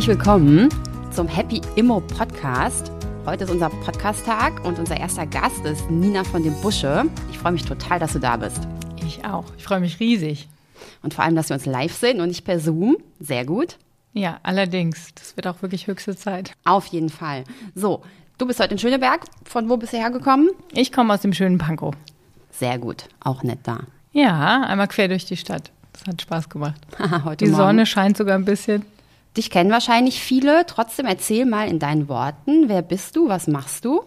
herzlich willkommen zum Happy Immo Podcast. Heute ist unser Podcast-Tag und unser erster Gast ist Nina von dem Busche. Ich freue mich total, dass du da bist. Ich auch. Ich freue mich riesig. Und vor allem, dass wir uns live sehen und nicht per Zoom. Sehr gut. Ja, allerdings. Das wird auch wirklich höchste Zeit. Auf jeden Fall. So, du bist heute in Schöneberg. Von wo bist du hergekommen? Ich komme aus dem schönen Pankow. Sehr gut. Auch nett da. Ja, einmal quer durch die Stadt. Das hat Spaß gemacht. heute Die Morgen. Sonne scheint sogar ein bisschen. Dich kennen wahrscheinlich viele. Trotzdem erzähl mal in deinen Worten, wer bist du, was machst du?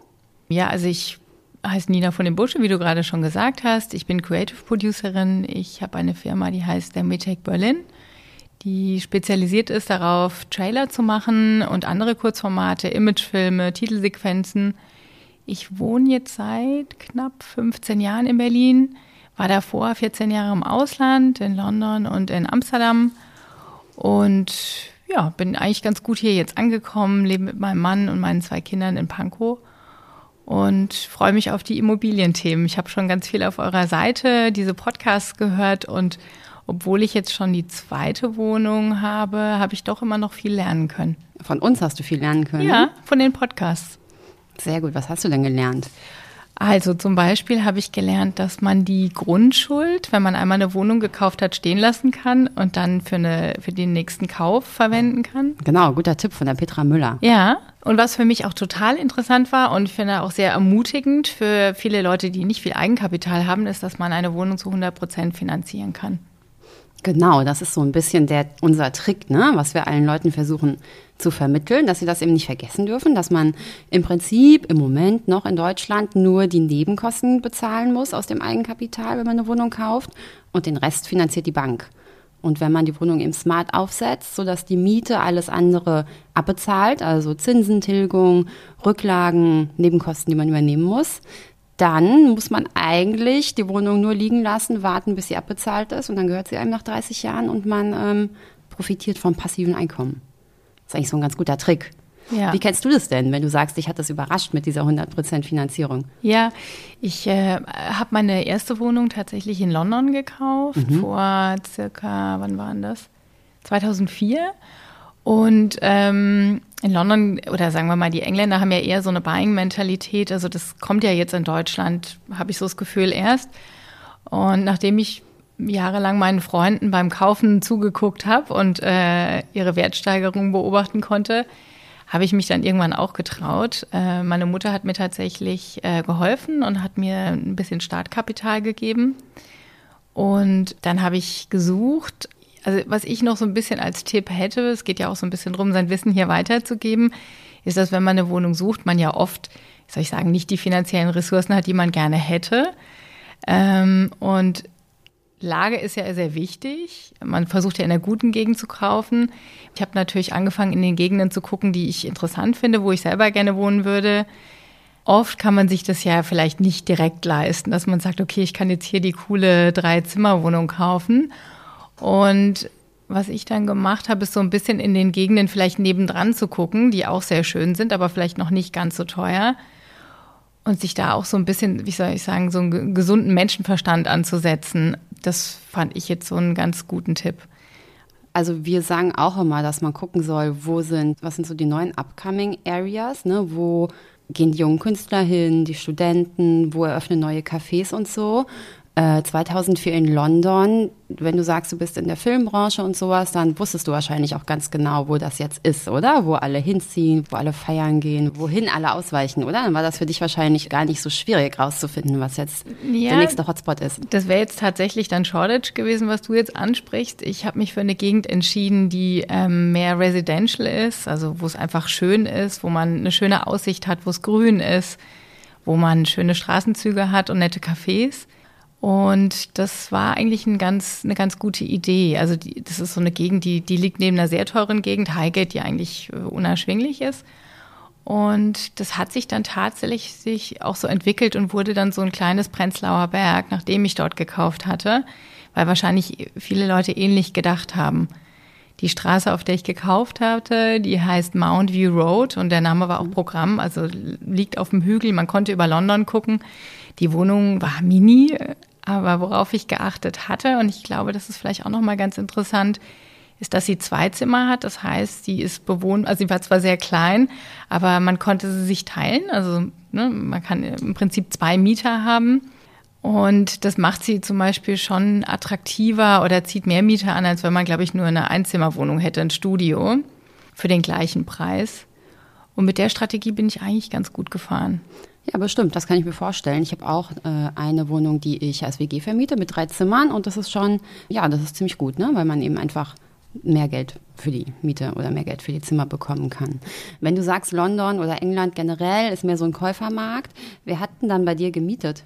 Ja, also ich heiße Nina von den Busche, wie du gerade schon gesagt hast. Ich bin Creative Producerin. Ich habe eine Firma, die heißt der Metec Berlin, die spezialisiert ist darauf, Trailer zu machen und andere Kurzformate, Imagefilme, Titelsequenzen. Ich wohne jetzt seit knapp 15 Jahren in Berlin, war davor 14 Jahre im Ausland, in London und in Amsterdam und ja, bin eigentlich ganz gut hier jetzt angekommen, lebe mit meinem Mann und meinen zwei Kindern in Pankow und freue mich auf die Immobilienthemen. Ich habe schon ganz viel auf eurer Seite, diese Podcasts gehört und obwohl ich jetzt schon die zweite Wohnung habe, habe ich doch immer noch viel lernen können. Von uns hast du viel lernen können. Ja, von den Podcasts. Sehr gut. Was hast du denn gelernt? Also zum Beispiel habe ich gelernt, dass man die Grundschuld, wenn man einmal eine Wohnung gekauft hat, stehen lassen kann und dann für, eine, für den nächsten Kauf verwenden kann. Genau, guter Tipp von der Petra Müller. Ja, und was für mich auch total interessant war und finde auch sehr ermutigend für viele Leute, die nicht viel Eigenkapital haben, ist, dass man eine Wohnung zu 100 Prozent finanzieren kann. Genau, das ist so ein bisschen der, unser Trick, ne? was wir allen Leuten versuchen zu vermitteln, dass sie das eben nicht vergessen dürfen, dass man im Prinzip im Moment noch in Deutschland nur die Nebenkosten bezahlen muss aus dem Eigenkapital, wenn man eine Wohnung kauft und den Rest finanziert die Bank. Und wenn man die Wohnung eben smart aufsetzt, sodass die Miete alles andere abbezahlt, also Zinsen, Tilgung, Rücklagen, Nebenkosten, die man übernehmen muss, dann muss man eigentlich die Wohnung nur liegen lassen, warten, bis sie abbezahlt ist und dann gehört sie einem nach 30 Jahren und man ähm, profitiert vom passiven Einkommen. Das ist eigentlich so ein ganz guter Trick. Ja. Wie kennst du das denn, wenn du sagst, dich hat das überrascht mit dieser 100% Finanzierung? Ja, ich äh, habe meine erste Wohnung tatsächlich in London gekauft, vor circa, wann waren das? 2004. Und ähm, in London, oder sagen wir mal, die Engländer haben ja eher so eine Buying-Mentalität. Also das kommt ja jetzt in Deutschland, habe ich so das Gefühl, erst. Und nachdem ich jahrelang meinen Freunden beim Kaufen zugeguckt habe und äh, ihre Wertsteigerung beobachten konnte, habe ich mich dann irgendwann auch getraut. Äh, meine Mutter hat mir tatsächlich äh, geholfen und hat mir ein bisschen Startkapital gegeben. Und dann habe ich gesucht. Also was ich noch so ein bisschen als Tipp hätte, es geht ja auch so ein bisschen drum, sein Wissen hier weiterzugeben, ist, dass wenn man eine Wohnung sucht, man ja oft, soll ich sagen, nicht die finanziellen Ressourcen hat, die man gerne hätte. Ähm, und Lage ist ja sehr wichtig. Man versucht ja in einer guten Gegend zu kaufen. Ich habe natürlich angefangen, in den Gegenden zu gucken, die ich interessant finde, wo ich selber gerne wohnen würde. Oft kann man sich das ja vielleicht nicht direkt leisten, dass man sagt, okay, ich kann jetzt hier die coole Drei-Zimmer-Wohnung kaufen. Und was ich dann gemacht habe, ist so ein bisschen in den Gegenden vielleicht nebendran zu gucken, die auch sehr schön sind, aber vielleicht noch nicht ganz so teuer. Und sich da auch so ein bisschen, wie soll ich sagen, so einen gesunden Menschenverstand anzusetzen. Das fand ich jetzt so einen ganz guten Tipp. Also wir sagen auch immer, dass man gucken soll, wo sind, was sind so die neuen upcoming Areas, ne? Wo gehen die jungen Künstler hin, die Studenten, wo eröffnen neue Cafés und so. Äh, 2004 in London, wenn du sagst, du bist in der Filmbranche und sowas, dann wusstest du wahrscheinlich auch ganz genau, wo das jetzt ist, oder? Wo alle hinziehen, wo alle feiern gehen, wohin alle ausweichen, oder? Dann war das für dich wahrscheinlich gar nicht so schwierig rauszufinden, was jetzt Ja. der nächste Hotspot ist. Das wäre jetzt tatsächlich dann Shoreditch gewesen, was du jetzt ansprichst. Ich habe mich für eine Gegend entschieden, die ähm, mehr residential ist, also wo es einfach schön ist, wo man eine schöne Aussicht hat, wo es grün ist, wo man schöne Straßenzüge hat und nette Cafés. Und das war eigentlich ein ganz, eine ganz gute Idee. Also die, das ist so eine Gegend, die, die liegt neben einer sehr teuren Gegend, Highgate, die eigentlich äh, unerschwinglich ist. Und das hat sich dann tatsächlich sich auch so entwickelt und wurde dann so ein kleines Prenzlauer Berg, nachdem ich dort gekauft hatte, weil wahrscheinlich viele Leute ähnlich gedacht haben. Die Straße, auf der ich gekauft hatte, die heißt Mount View Road und der Name war auch Programm, also liegt auf dem Hügel, man konnte über London gucken. Die Wohnung war mini, aber worauf ich geachtet hatte und ich glaube, das ist vielleicht auch noch mal ganz interessant, ist, dass sie zwei Zimmer hat. Das heißt, sie ist bewohnt, also sie war zwar sehr klein, aber man konnte sie sich teilen. Also ne, man kann im Prinzip zwei Mieter haben. Und das macht sie zum Beispiel schon attraktiver oder zieht mehr Mieter an, als wenn man, glaube ich, nur eine Einzimmerwohnung hätte, ein Studio für den gleichen Preis. Und mit der Strategie bin ich eigentlich ganz gut gefahren. Ja, bestimmt, das kann ich mir vorstellen. Ich habe auch äh, eine Wohnung, die ich als WG vermiete mit drei Zimmern und das ist schon, ja, das ist ziemlich gut, ne? weil man eben einfach mehr Geld für die Miete oder mehr Geld für die Zimmer bekommen kann. Wenn du sagst, London oder England generell ist mehr so ein Käufermarkt, wer hat denn dann bei dir gemietet?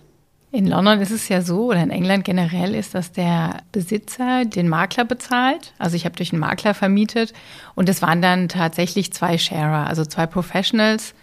In London ist es ja so, oder in England generell ist, dass der Besitzer den Makler bezahlt. Also ich habe durch einen Makler vermietet und es waren dann tatsächlich zwei Sharer, also zwei Professionals.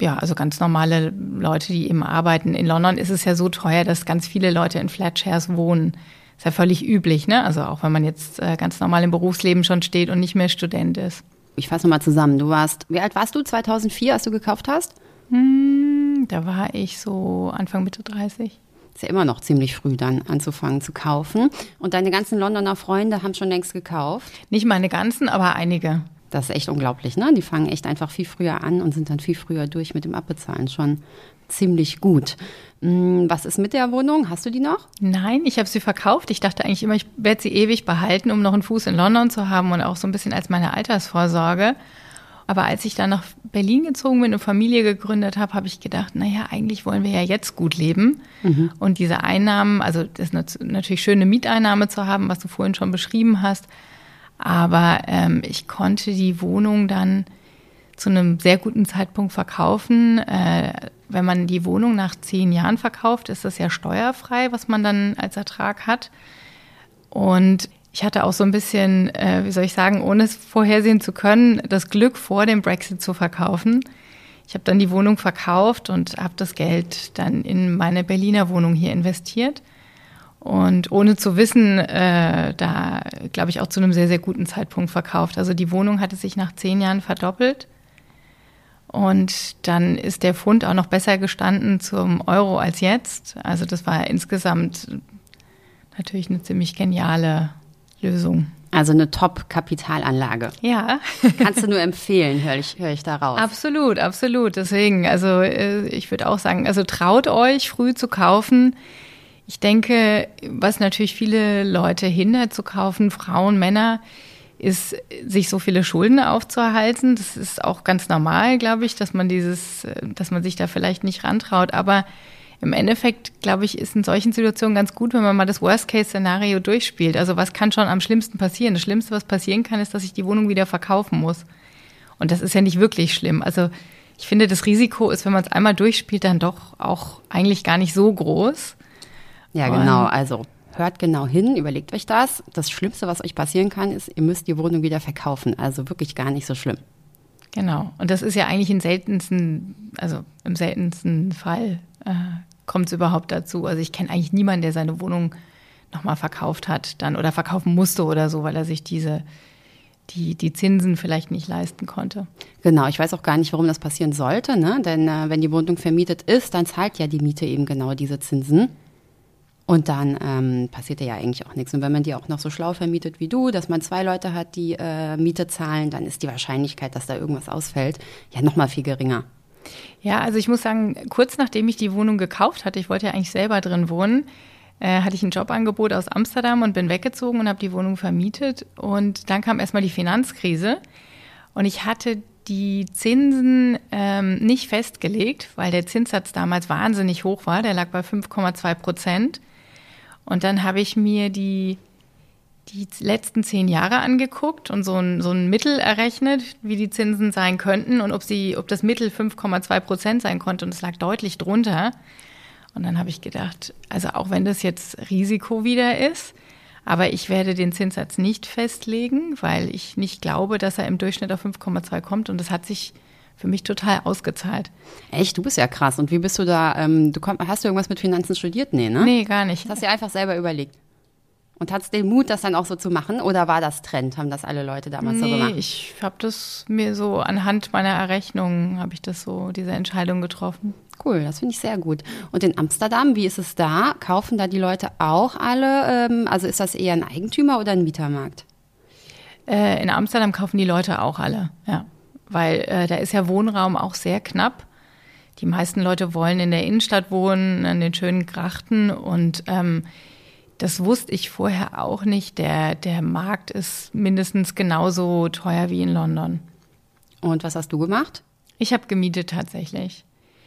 Ja, also ganz normale Leute, die eben arbeiten. In London ist es ja so teuer, dass ganz viele Leute in Flatshares wohnen. Ist ja völlig üblich, ne? Also auch wenn man jetzt äh, ganz normal im Berufsleben schon steht und nicht mehr Student ist. Ich fasse nochmal zusammen. Du warst, wie alt warst du 2004, als du gekauft hast? Hm, da war ich so Anfang Mitte 30. Ist ja immer noch ziemlich früh dann anzufangen zu kaufen. Und deine ganzen Londoner Freunde haben schon längst gekauft? Nicht meine ganzen, aber einige. Das ist echt unglaublich, ne? Die fangen echt einfach viel früher an und sind dann viel früher durch mit dem Abbezahlen. Schon ziemlich gut. Hm, was ist mit der Wohnung? Hast du die noch? Nein, ich habe sie verkauft. Ich dachte eigentlich immer, ich werde sie ewig behalten, um noch einen Fuß in London zu haben und auch so ein bisschen als meine Altersvorsorge. Aber als ich dann nach Berlin gezogen bin und Familie gegründet habe, habe ich gedacht, naja, eigentlich wollen wir ja jetzt gut leben. Mhm. Und diese Einnahmen, also das ist natürlich schön, eine Mieteinnahme zu haben, was du vorhin schon beschrieben hast. Aber ähm, ich konnte die Wohnung dann zu einem sehr guten Zeitpunkt verkaufen. Äh, wenn man die Wohnung nach zehn Jahren verkauft, ist das ja steuerfrei, was man dann als Ertrag hat. Und ich hatte auch so ein bisschen, äh, wie soll ich sagen, ohne es vorhersehen zu können, das Glück vor dem Brexit zu verkaufen. Ich habe dann die Wohnung verkauft und habe das Geld dann in meine Berliner Wohnung hier investiert. Und ohne zu wissen, äh, da glaube ich auch zu einem sehr, sehr guten Zeitpunkt verkauft. Also die Wohnung hatte sich nach zehn Jahren verdoppelt. Und dann ist der Pfund auch noch besser gestanden zum Euro als jetzt. Also das war insgesamt natürlich eine ziemlich geniale Lösung. Also eine Top-Kapitalanlage. Ja. Kannst du nur empfehlen, höre ich, hör ich daraus. Absolut, absolut. Deswegen, also äh, ich würde auch sagen, also traut euch, früh zu kaufen. Ich denke, was natürlich viele Leute hindert zu kaufen, Frauen, Männer, ist, sich so viele Schulden aufzuhalten. Das ist auch ganz normal, glaube ich, dass man dieses, äh, dass man sich da vielleicht nicht rantraut. Aber im Endeffekt, glaube ich, ist in solchen Situationen ganz gut, wenn man mal das Worst-Case-Szenario durchspielt. Also was kann schon am schlimmsten passieren? Das Schlimmste, was passieren kann, ist, dass ich die Wohnung wieder verkaufen muss. Und das ist ja nicht wirklich schlimm. Also ich finde, das Risiko ist, wenn man es einmal durchspielt, dann doch auch eigentlich gar nicht so groß. Ja, genau. Also hört genau hin, überlegt euch das. Das Schlimmste, was euch passieren kann, ist, ihr müsst die Wohnung wieder verkaufen. Also wirklich gar nicht so schlimm. Genau. Und das ist ja eigentlich im seltensten, also im seltensten Fall äh, kommt es überhaupt dazu? Also ich kenne eigentlich niemanden, der seine Wohnung nochmal verkauft hat dann oder verkaufen musste oder so, weil er sich diese die, die Zinsen vielleicht nicht leisten konnte. Genau, ich weiß auch gar nicht, warum das passieren sollte, ne? Denn äh, wenn die Wohnung vermietet ist, dann zahlt ja die Miete eben genau diese Zinsen. Und dann ähm, passiert ja eigentlich auch nichts. Und wenn man die auch noch so schlau vermietet wie du, dass man zwei Leute hat, die äh, Miete zahlen, dann ist die Wahrscheinlichkeit, dass da irgendwas ausfällt, ja nochmal viel geringer. Ja, also ich muss sagen, kurz nachdem ich die Wohnung gekauft hatte, ich wollte ja eigentlich selber drin wohnen, äh, hatte ich ein Jobangebot aus Amsterdam und bin weggezogen und habe die Wohnung vermietet. Und dann kam erstmal die Finanzkrise und ich hatte die Zinsen ähm, nicht festgelegt, weil der Zinssatz damals wahnsinnig hoch war. Der lag bei 5,2 Prozent. Und dann habe ich mir die die letzten zehn Jahre angeguckt und so ein, so ein Mittel errechnet, wie die Zinsen sein könnten und ob sie, ob das Mittel 5,2 Prozent sein konnte und es lag deutlich drunter. Und dann habe ich gedacht, also auch wenn das jetzt Risiko wieder ist, aber ich werde den Zinssatz nicht festlegen, weil ich nicht glaube, dass er im Durchschnitt auf 5,2 kommt und das hat sich für mich total ausgezahlt. Echt, du bist ja krass. Und wie bist du da, ähm, du komm, hast du irgendwas mit Finanzen studiert? Nee, ne? Nee, gar nicht. Das hast du dir einfach selber überlegt. Und hat es den Mut, das dann auch so zu machen? Oder war das Trend? Haben das alle Leute damals nee, so gemacht? Ich habe das mir so anhand meiner Errechnungen habe ich das so, diese Entscheidung getroffen. Cool, das finde ich sehr gut. Und in Amsterdam, wie ist es da? Kaufen da die Leute auch alle? Ähm, also ist das eher ein Eigentümer oder ein Mietermarkt? Äh, in Amsterdam kaufen die Leute auch alle, ja. Weil äh, da ist ja Wohnraum auch sehr knapp. Die meisten Leute wollen in der Innenstadt wohnen, an den schönen Grachten und ähm, das wusste ich vorher auch nicht. Der, der Markt ist mindestens genauso teuer wie in London. Und was hast du gemacht? Ich habe gemietet tatsächlich.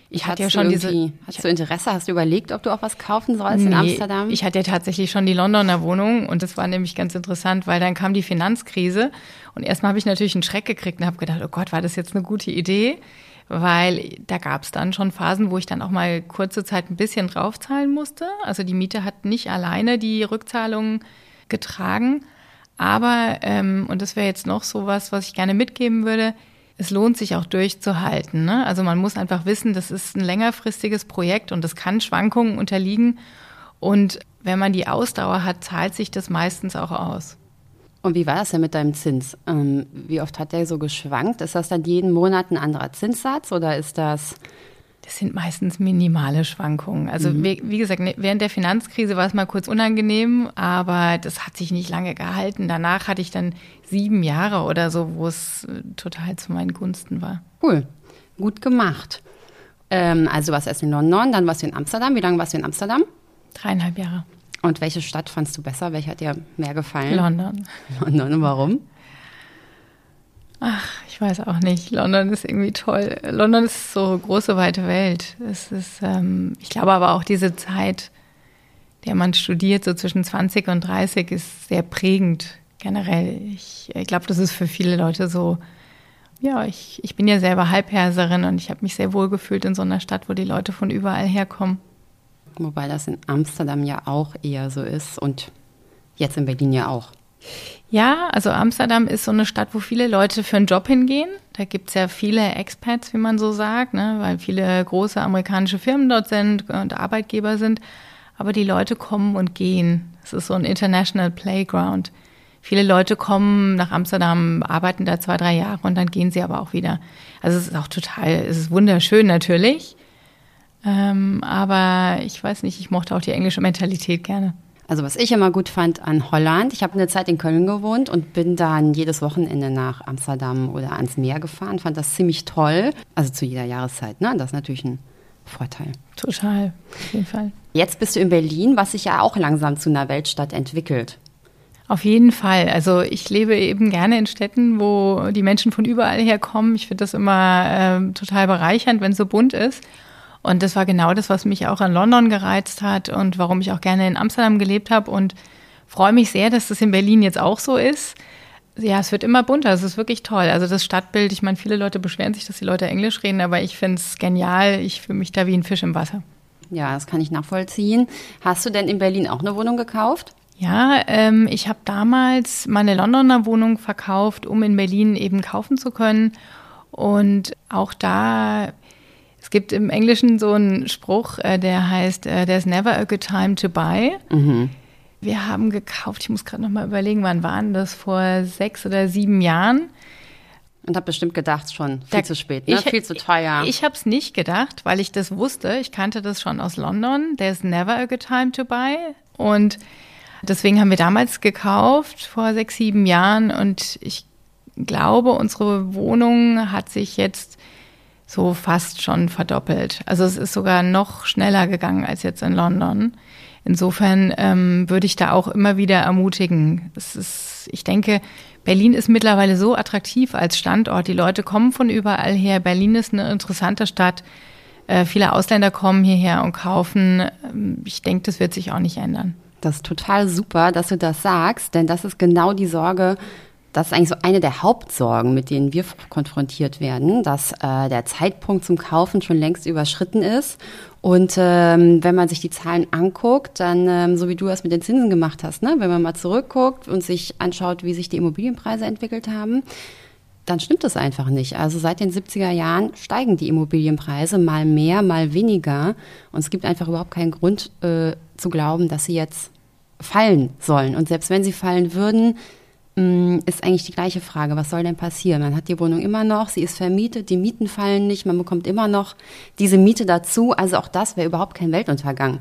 Ich hatte ja schon diese. Hast du Interesse? Hast du überlegt, ob du auch was kaufen sollst nee, in Amsterdam? Ich hatte ja tatsächlich schon die Londoner Wohnung und das war nämlich ganz interessant, weil dann kam die Finanzkrise und erstmal habe ich natürlich einen Schreck gekriegt und habe gedacht, oh Gott, war das jetzt eine gute Idee? Weil da gab es dann schon Phasen, wo ich dann auch mal kurze Zeit ein bisschen draufzahlen musste. Also die Miete hat nicht alleine die Rückzahlung getragen. Aber, ähm, und das wäre jetzt noch so was, was ich gerne mitgeben würde, es lohnt sich auch durchzuhalten. Ne? Also man muss einfach wissen, das ist ein längerfristiges Projekt und das kann Schwankungen unterliegen. Und wenn man die Ausdauer hat, zahlt sich das meistens auch aus. Und wie war das denn mit deinem Zins? Ähm, wie oft hat der so geschwankt? Ist das dann jeden Monat ein anderer Zinssatz oder ist das das sind meistens minimale Schwankungen. Also mhm. wie, wie, gesagt, ne, während der Finanzkrise war es mal kurz unangenehm, aber das hat sich nicht lange gehalten. Danach hatte ich dann sieben Jahre oder so, wo es äh, total zu meinen Gunsten war. Cool, gut gemacht. Ähm, also du warst erst in London, dann warst du in Amsterdam. Wie lange warst du in Amsterdam? Dreieinhalb Jahre. Und welche Stadt fandst du besser? Welche hat dir mehr gefallen? London. London, warum? Ach, ich weiß auch nicht. London ist irgendwie toll. London ist so große, weite Welt. Es ist, ähm, ich glaube aber auch diese Zeit, der man studiert, so zwischen 20 und 30, ist sehr prägend generell. Ich, ich glaube, das ist für viele Leute so. Ja, ich, ich bin ja selber Halbherserin und ich habe mich sehr wohl gefühlt in so einer Stadt, wo die Leute von überall herkommen. Wobei das in Amsterdam ja auch eher so ist und jetzt in Berlin ja auch. Ja, also Amsterdam ist so eine Stadt, wo viele Leute für einen Job hingehen. Da gibt es ja viele Expats, wie man so sagt, ne? weil viele große amerikanische Firmen dort sind und Arbeitgeber sind. Aber die Leute kommen und gehen. Es ist so ein International Playground. Viele Leute kommen nach Amsterdam, arbeiten da zwei, drei Jahre und dann gehen sie aber auch wieder. Also es ist auch total, es ist wunderschön natürlich. Ähm, aber ich weiß nicht, ich mochte auch die englische Mentalität gerne. Also was ich immer gut fand an Holland, ich habe eine Zeit in Köln gewohnt und bin dann jedes Wochenende nach Amsterdam oder ans Meer gefahren, fand das ziemlich toll. Also zu jeder Jahreszeit, ne? Das ist natürlich ein Vorteil. Total, auf jeden Fall. Jetzt bist du in Berlin, was sich ja auch langsam zu einer Weltstadt entwickelt. Auf jeden Fall. Also ich lebe eben gerne in Städten, wo die Menschen von überall herkommen. Ich finde das immer äh, total bereichernd, wenn es so bunt ist. Und das war genau das, was mich auch an London gereizt hat und warum ich auch gerne in Amsterdam gelebt habe und freue mich sehr, dass das in Berlin jetzt auch so ist. Ja, es wird immer bunter, es ist wirklich toll. Also das Stadtbild, ich meine, viele Leute beschweren sich, dass die Leute Englisch reden, aber ich finde es genial. Ich fühle mich da wie ein Fisch im Wasser. Ja, das kann ich nachvollziehen. Hast du denn in Berlin auch eine Wohnung gekauft? Ja, ähm, ich habe damals meine Londoner Wohnung verkauft, um in Berlin eben kaufen zu können. Und auch da es gibt im Englischen so einen Spruch, äh, der heißt, äh, There's never a good time to buy. Mhm. Wir haben gekauft, ich muss gerade noch mal überlegen, wann waren das? Vor sechs oder sieben Jahren. Und habe bestimmt gedacht schon, viel da, zu spät, ne? ich, viel zu teuer. Ich, ich habe es nicht gedacht, weil ich das wusste. Ich kannte das schon aus London. There's never a good time to buy. Und deswegen haben wir damals gekauft, vor sechs, sieben Jahren. Und ich glaube, unsere Wohnung hat sich jetzt so fast schon verdoppelt. Also es ist sogar noch schneller gegangen als jetzt in London. Insofern ähm, würde ich da auch immer wieder ermutigen. Es ist, ich denke, Berlin ist mittlerweile so attraktiv als Standort. Die Leute kommen von überall her. Berlin ist eine interessante Stadt. Äh, viele Ausländer kommen hierher und kaufen. Ähm, ich denke, das wird sich auch nicht ändern. Das ist total super, dass du das sagst, denn das ist genau die Sorge, das ist eigentlich so eine der Hauptsorgen, mit denen wir konfrontiert werden, dass äh, der Zeitpunkt zum Kaufen schon längst überschritten ist. Und ähm, wenn man sich die Zahlen anguckt, dann, ähm, so wie du es mit den Zinsen gemacht hast, ne? wenn man mal zurückguckt und sich anschaut, wie sich die Immobilienpreise entwickelt haben, dann stimmt das einfach nicht. Also seit den 70er Jahren steigen die Immobilienpreise mal mehr, mal weniger. Und es gibt einfach überhaupt keinen Grund äh, zu glauben, dass sie jetzt fallen sollen. Und selbst wenn sie fallen würden, ist eigentlich die gleiche Frage. Was soll denn passieren? Man hat die Wohnung immer noch, sie ist vermietet, die Mieten fallen nicht, man bekommt immer noch diese Miete dazu. Also auch das wäre überhaupt kein Weltuntergang.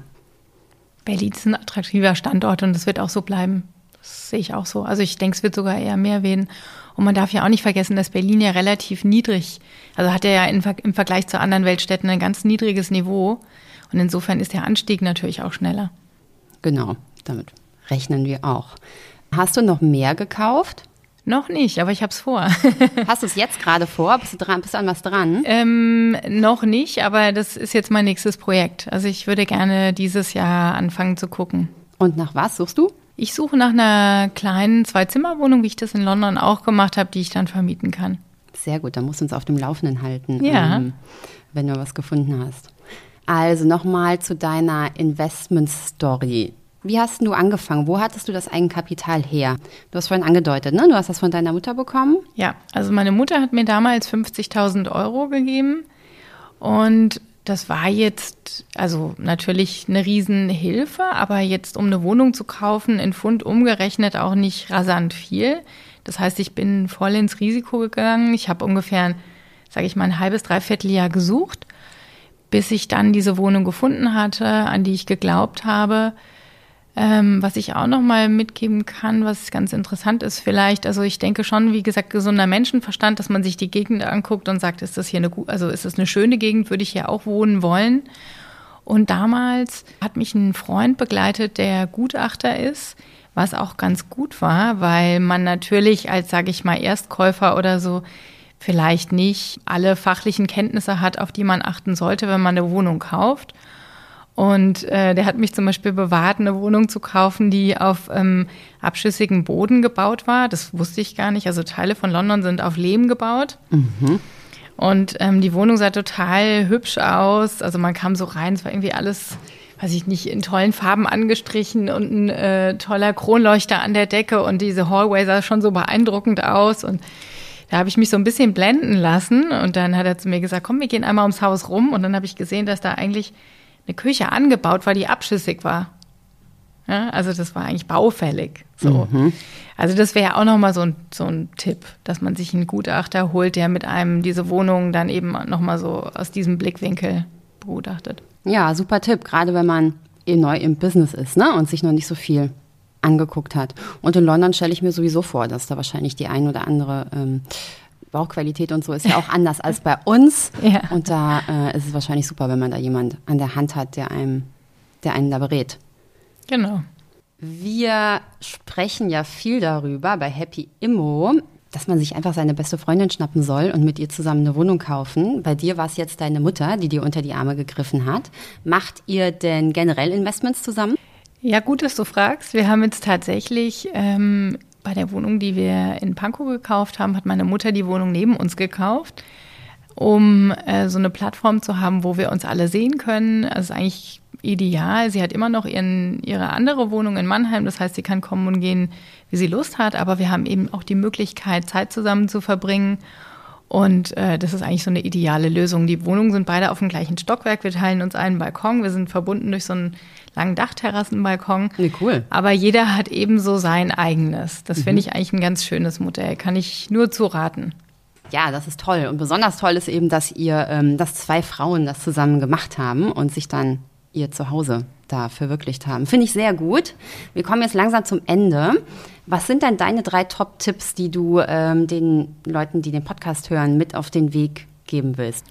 Berlin ist ein attraktiver Standort und es wird auch so bleiben. Das sehe ich auch so. Also ich denke, es wird sogar eher mehr werden. Und man darf ja auch nicht vergessen, dass Berlin ja relativ niedrig, also hat er ja im Vergleich zu anderen Weltstädten ein ganz niedriges Niveau. Und insofern ist der Anstieg natürlich auch schneller. Genau, damit rechnen wir auch. Hast du noch mehr gekauft? Noch nicht, aber ich habe es vor. Hast du es jetzt gerade vor? Bist du, dran, bist du an was dran? Ähm, noch nicht, aber das ist jetzt mein nächstes Projekt. Also ich würde gerne dieses Jahr anfangen zu gucken. Und nach was suchst du? Ich suche nach einer kleinen Zwei-Zimmer-Wohnung, wie ich das in London auch gemacht habe, die ich dann vermieten kann. Sehr gut, da musst du uns auf dem Laufenden halten, ja. ähm, wenn du was gefunden hast. Also nochmal zu deiner Investment-Story. Wie hast du angefangen? Wo hattest du das Eigenkapital her? Du hast vorhin angedeutet, ne? Du hast das von deiner Mutter bekommen? Ja, also meine Mutter hat mir damals 50.000 Euro gegeben und das war jetzt, also natürlich eine Riesenhilfe, aber jetzt, um eine Wohnung zu kaufen, in Pfund umgerechnet auch nicht rasant viel. Das heißt, ich bin voll ins Risiko gegangen. Ich habe ungefähr, sage ich mal, ein halbes, dreiviertel Jahr gesucht, bis ich dann diese Wohnung gefunden hatte, an die ich geglaubt habe. Ähm, was ich auch noch mal mitgeben kann, was ganz interessant ist vielleicht, also ich denke schon, wie gesagt, gesunder Menschenverstand, dass man sich die Gegend anguckt und sagt, ist das hier eine, also ist das eine schöne Gegend, würde ich hier auch wohnen wollen. Und damals hat mich ein Freund begleitet, der Gutachter ist, was auch ganz gut war, weil man natürlich als, sage ich mal, Erstkäufer oder so vielleicht nicht alle fachlichen Kenntnisse hat, auf die man achten sollte, wenn man eine Wohnung kauft. Und äh, der hat mich zum Beispiel bewahrt, eine Wohnung zu kaufen, die auf ähm, abschüssigem Boden gebaut war. Das wusste ich gar nicht. Also Teile von London sind auf Lehm gebaut. Mhm. Und ähm, die Wohnung sah total hübsch aus. Also man kam so rein, es war irgendwie alles, weiß ich nicht, in tollen Farben angestrichen und ein äh, toller Kronleuchter an der Decke und diese Hallway sah schon so beeindruckend aus. Und da habe ich mich so ein bisschen blenden lassen. Und dann hat er zu mir gesagt, komm, wir gehen einmal ums Haus rum. Und dann habe ich gesehen, dass da eigentlich eine Küche angebaut war, die abschüssig war. Ja, also das war eigentlich baufällig. So. Mhm. Also das wäre auch nochmal so ein, so ein Tipp, dass man sich einen Gutachter holt, der mit einem diese Wohnung dann eben nochmal so aus diesem Blickwinkel begutachtet. Ja, super Tipp, gerade wenn man eh neu im Business ist ne? und sich noch nicht so viel angeguckt hat. Und in London stelle ich mir sowieso vor, dass da wahrscheinlich die ein oder andere ähm, Bauchqualität und so ist ja auch anders als bei uns. Ja. Und da äh, ist es wahrscheinlich super, wenn man da jemand an der Hand hat, der einem, der einen da berät. Genau. Wir sprechen ja viel darüber bei Happy Immo, dass man sich einfach seine beste Freundin schnappen soll und mit ihr zusammen eine Wohnung kaufen. Bei dir war es jetzt deine Mutter, die dir unter die Arme gegriffen hat. Macht ihr denn generell Investments zusammen? Ja, gut, dass du fragst. Wir haben jetzt tatsächlich ähm, bei der Wohnung, die wir in Pankow gekauft haben, hat meine Mutter die Wohnung neben uns gekauft, um äh, so eine Plattform zu haben, wo wir uns alle sehen können. Ist eigentlich ideal. Sie hat immer noch ihren, ihre andere Wohnung in Mannheim. Das heißt, sie kann kommen und gehen, wie sie Lust hat. Aber wir haben eben auch die Möglichkeit, Zeit zusammen zu verbringen. Und äh, das ist eigentlich so eine ideale Lösung. Die Wohnungen sind beide auf dem gleichen Stockwerk. Wir teilen uns einen Balkon. Wir sind verbunden durch so einen langen Dachterrassenbalkon. Nee, cool. Aber jeder hat ebenso sein eigenes. Das mhm. finde ich eigentlich ein ganz schönes Modell. Kann ich nur zu raten. Ja, das ist toll. Und besonders toll ist eben, dass ihr, ähm, dass zwei Frauen das zusammen gemacht haben und sich dann ihr Zuhause da verwirklicht haben. Finde ich sehr gut. Wir kommen jetzt langsam zum Ende. Was sind denn deine drei Top-Tipps, die du ähm, den Leuten, die den Podcast hören, mit auf den Weg geben willst?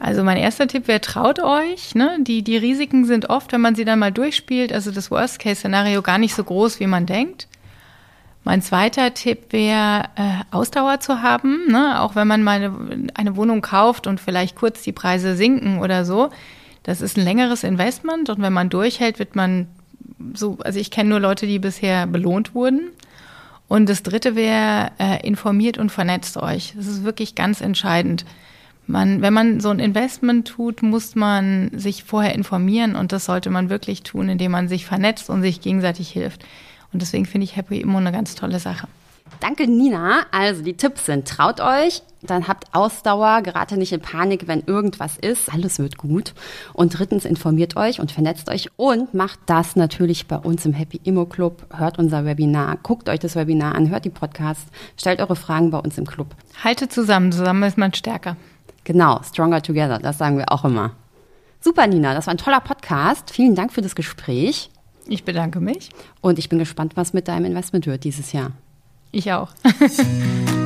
Also mein erster Tipp wäre, traut euch. Ne? Die, die Risiken sind oft, wenn man sie dann mal durchspielt, also das Worst-Case-Szenario gar nicht so groß, wie man denkt. Mein zweiter Tipp wäre, äh, Ausdauer zu haben. Ne? Auch wenn man mal eine, eine Wohnung kauft und vielleicht kurz die Preise sinken oder so. Das ist ein längeres Investment und wenn man durchhält, wird man so, also ich kenne nur Leute, die bisher belohnt wurden. Und das dritte wäre, äh, informiert und vernetzt euch. Das ist wirklich ganz entscheidend. Man, wenn man so ein Investment tut, muss man sich vorher informieren und das sollte man wirklich tun, indem man sich vernetzt und sich gegenseitig hilft. Und deswegen finde ich Happy Immo eine ganz tolle Sache. Danke, Nina. Also die Tipps sind, traut euch, dann habt Ausdauer, gerate nicht in Panik, wenn irgendwas ist. Alles wird gut. Und drittens, informiert euch und vernetzt euch und macht das natürlich bei uns im Happy Immo Club. Hört unser Webinar, guckt euch das Webinar an, hört die Podcasts, stellt eure Fragen bei uns im Club. Haltet zusammen, zusammen ist man stärker. Genau, Stronger Together, das sagen wir auch immer. Super, Nina, das war ein toller Podcast. Vielen Dank für das Gespräch. Ich bedanke mich. Und ich bin gespannt, was mit deinem Investment wird dieses Jahr. Ich auch.